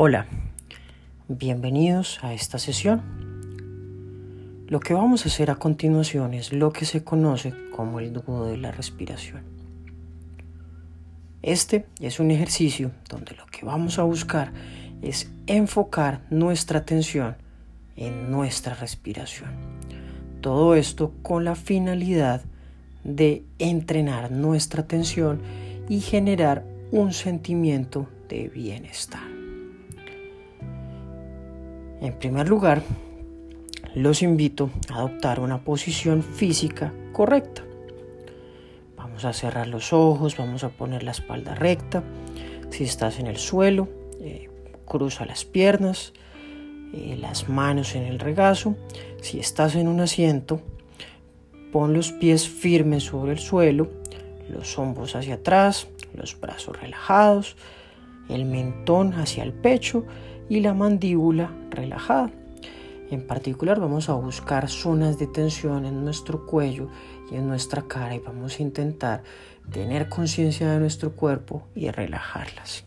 Hola, bienvenidos a esta sesión. Lo que vamos a hacer a continuación es lo que se conoce como el nudo de la respiración. Este es un ejercicio donde lo que vamos a buscar es enfocar nuestra atención en nuestra respiración. Todo esto con la finalidad de entrenar nuestra atención y generar un sentimiento de bienestar. En primer lugar, los invito a adoptar una posición física correcta. Vamos a cerrar los ojos, vamos a poner la espalda recta. Si estás en el suelo, eh, cruza las piernas, eh, las manos en el regazo. Si estás en un asiento, pon los pies firmes sobre el suelo, los hombros hacia atrás, los brazos relajados, el mentón hacia el pecho y la mandíbula relajada. En particular vamos a buscar zonas de tensión en nuestro cuello y en nuestra cara y vamos a intentar tener conciencia de nuestro cuerpo y relajarlas.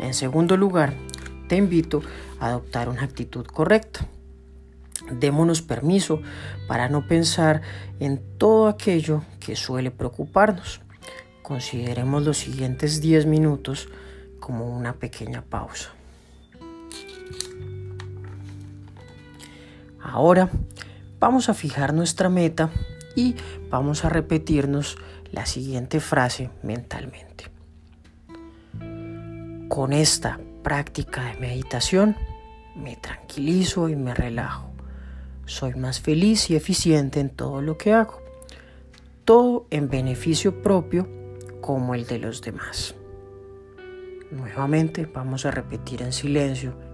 En segundo lugar, te invito a adoptar una actitud correcta. Démonos permiso para no pensar en todo aquello que suele preocuparnos. Consideremos los siguientes 10 minutos como una pequeña pausa. Ahora vamos a fijar nuestra meta y vamos a repetirnos la siguiente frase mentalmente. Con esta práctica de meditación me tranquilizo y me relajo. Soy más feliz y eficiente en todo lo que hago. Todo en beneficio propio como el de los demás. Nuevamente vamos a repetir en silencio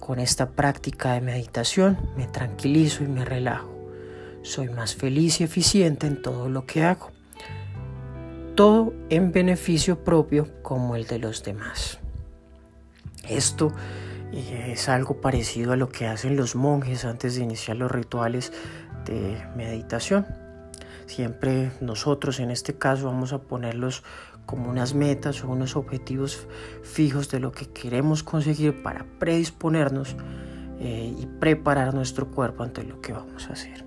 Con esta práctica de meditación me tranquilizo y me relajo. Soy más feliz y eficiente en todo lo que hago. Todo en beneficio propio como el de los demás. Esto eh, es algo parecido a lo que hacen los monjes antes de iniciar los rituales de meditación. Siempre nosotros en este caso vamos a ponerlos como unas metas o unos objetivos fijos de lo que queremos conseguir para predisponernos eh, y preparar nuestro cuerpo ante lo que vamos a hacer.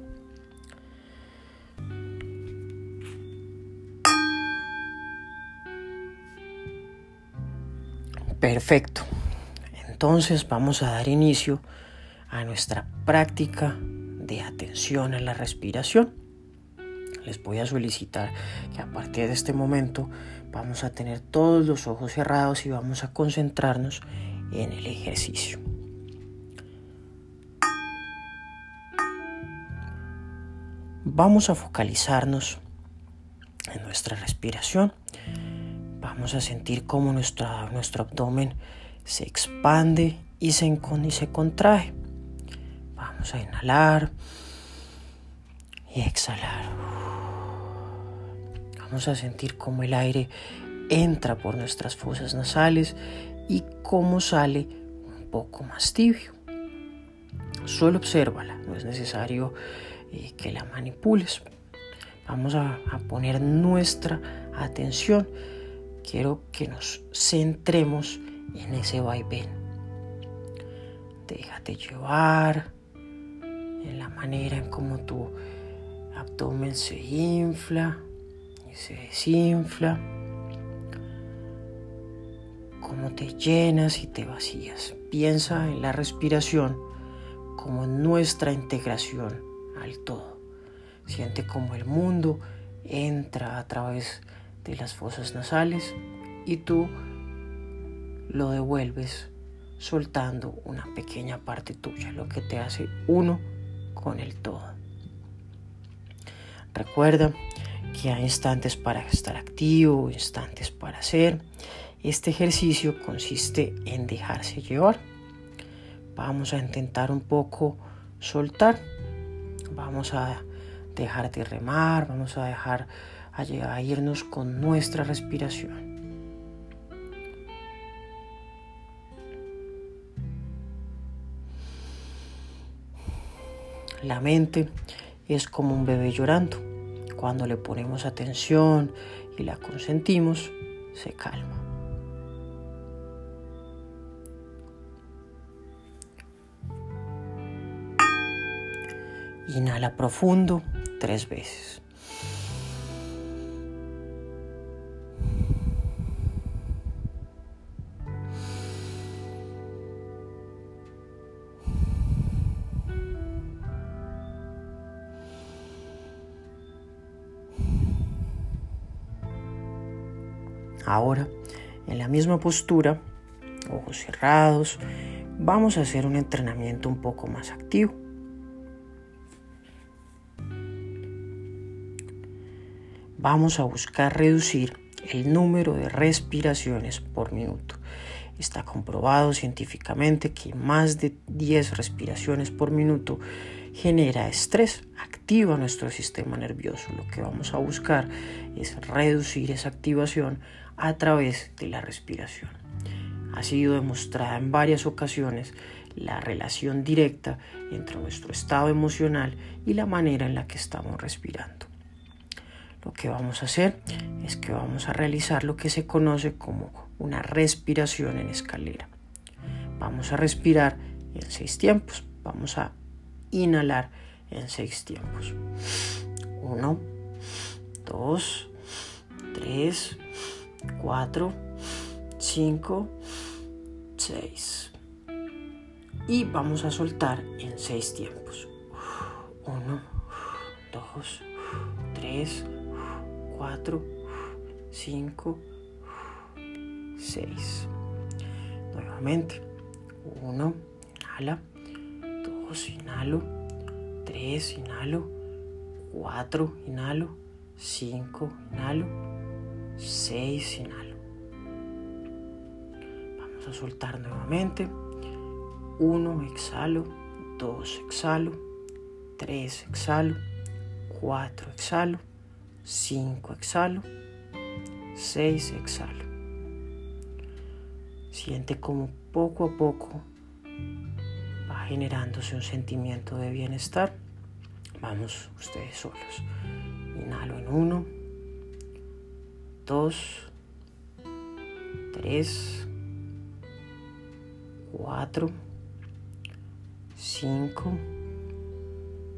Perfecto. Entonces vamos a dar inicio a nuestra práctica de atención a la respiración les voy a solicitar que a partir de este momento vamos a tener todos los ojos cerrados y vamos a concentrarnos en el ejercicio. Vamos a focalizarnos en nuestra respiración. Vamos a sentir cómo nuestro, abdomen se expande y se, y se contrae. Vamos a inhalar y exhalar. Vamos a sentir cómo el aire entra por nuestras fosas nasales y cómo sale un poco más tibio. Solo obsérvala, no es necesario eh, que la manipules. Vamos a, a poner nuestra atención. Quiero que nos centremos en ese vaivén. Déjate llevar en la manera en cómo tu abdomen se infla se desinfla, cómo te llenas y te vacías. Piensa en la respiración como nuestra integración al todo. Siente como el mundo entra a través de las fosas nasales y tú lo devuelves soltando una pequeña parte tuya, lo que te hace uno con el todo. Recuerda hay instantes para estar activo, instantes para hacer. Este ejercicio consiste en dejarse llevar. Vamos a intentar un poco soltar. Vamos a dejar de remar, vamos a dejar a irnos con nuestra respiración. La mente es como un bebé llorando. Cuando le ponemos atención y la consentimos, se calma. Inhala profundo tres veces. Ahora, en la misma postura, ojos cerrados, vamos a hacer un entrenamiento un poco más activo. Vamos a buscar reducir el número de respiraciones por minuto. Está comprobado científicamente que más de 10 respiraciones por minuto genera estrés, activa nuestro sistema nervioso. Lo que vamos a buscar es reducir esa activación a través de la respiración. Ha sido demostrada en varias ocasiones la relación directa entre nuestro estado emocional y la manera en la que estamos respirando. Lo que vamos a hacer es que vamos a realizar lo que se conoce como una respiración en escalera. Vamos a respirar en seis tiempos. Vamos a inhalar en seis tiempos. Uno, dos, tres, cuatro, cinco, seis. Y vamos a soltar en seis tiempos. Uno, dos, tres, 4, 5, 6. Nuevamente. 1, inhala. 2, inhalo. 3, inhalo. 4, inhalo. 5, inhalo. 6, inhalo. Vamos a soltar nuevamente. 1, exhalo. 2, exhalo. 3, exhalo. 4, exhalo. 5 exhalo, 6 exhalo. Siente como poco a poco va generándose un sentimiento de bienestar. Vamos ustedes solos. Inhalo en 1, 2, 3, 4, 5,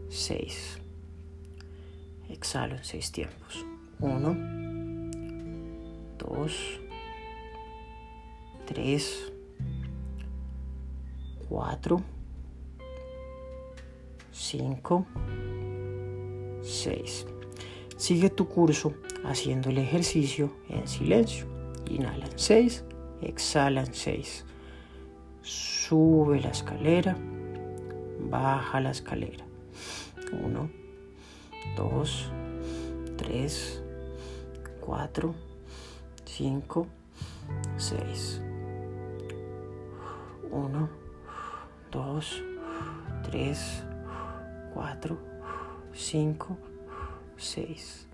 6. Exhalo en seis tiempos. Uno, dos, tres, cuatro, cinco, seis. Sigue tu curso haciendo el ejercicio en silencio. Inhala en seis, exhala en seis. Sube la escalera, baja la escalera. Uno, 2, 3, 4, 5, 6. 1, 2, 3, 4, 5, 6.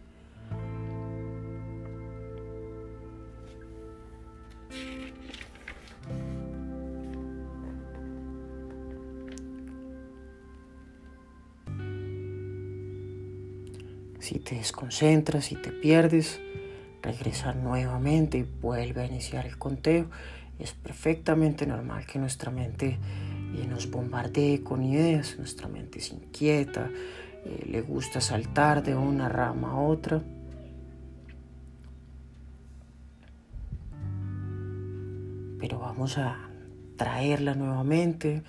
Si te desconcentras, si te pierdes, regresar nuevamente y vuelve a iniciar el conteo. Es perfectamente normal que nuestra mente eh, nos bombardee con ideas, nuestra mente es inquieta, eh, le gusta saltar de una rama a otra. Pero vamos a traerla nuevamente.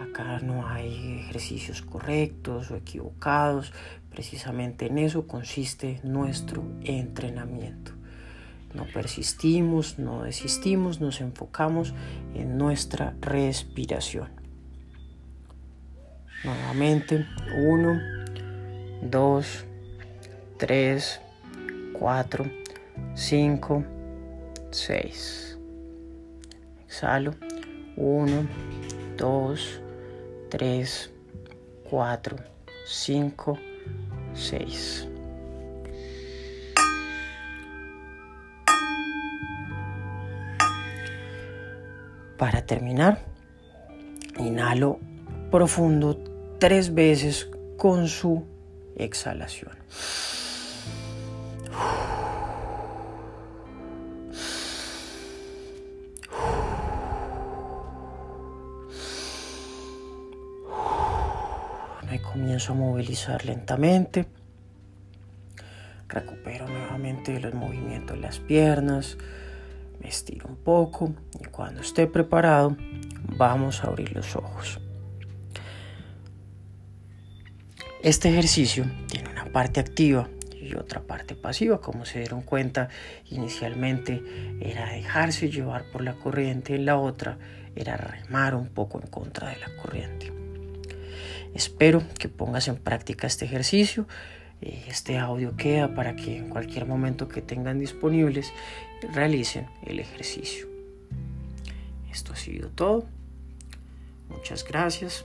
Acá no hay ejercicios correctos o equivocados, Precisamente en eso consiste nuestro entrenamiento. No persistimos, no desistimos, nos enfocamos en nuestra respiración. Nuevamente, 1, 2, 3, 4, 5, 6. Exhalo. 1, 2, 3, 4, 5, 6. Para terminar, inhalo profundo tres veces con su exhalación. Comienzo a movilizar lentamente. Recupero nuevamente los movimientos de las piernas. Me estiro un poco y cuando esté preparado vamos a abrir los ojos. Este ejercicio tiene una parte activa y otra parte pasiva. Como se dieron cuenta, inicialmente era dejarse llevar por la corriente, y la otra era remar un poco en contra de la corriente. Espero que pongas en práctica este ejercicio. Eh, este audio queda para que en cualquier momento que tengan disponibles realicen el ejercicio. Esto ha sido todo. Muchas gracias.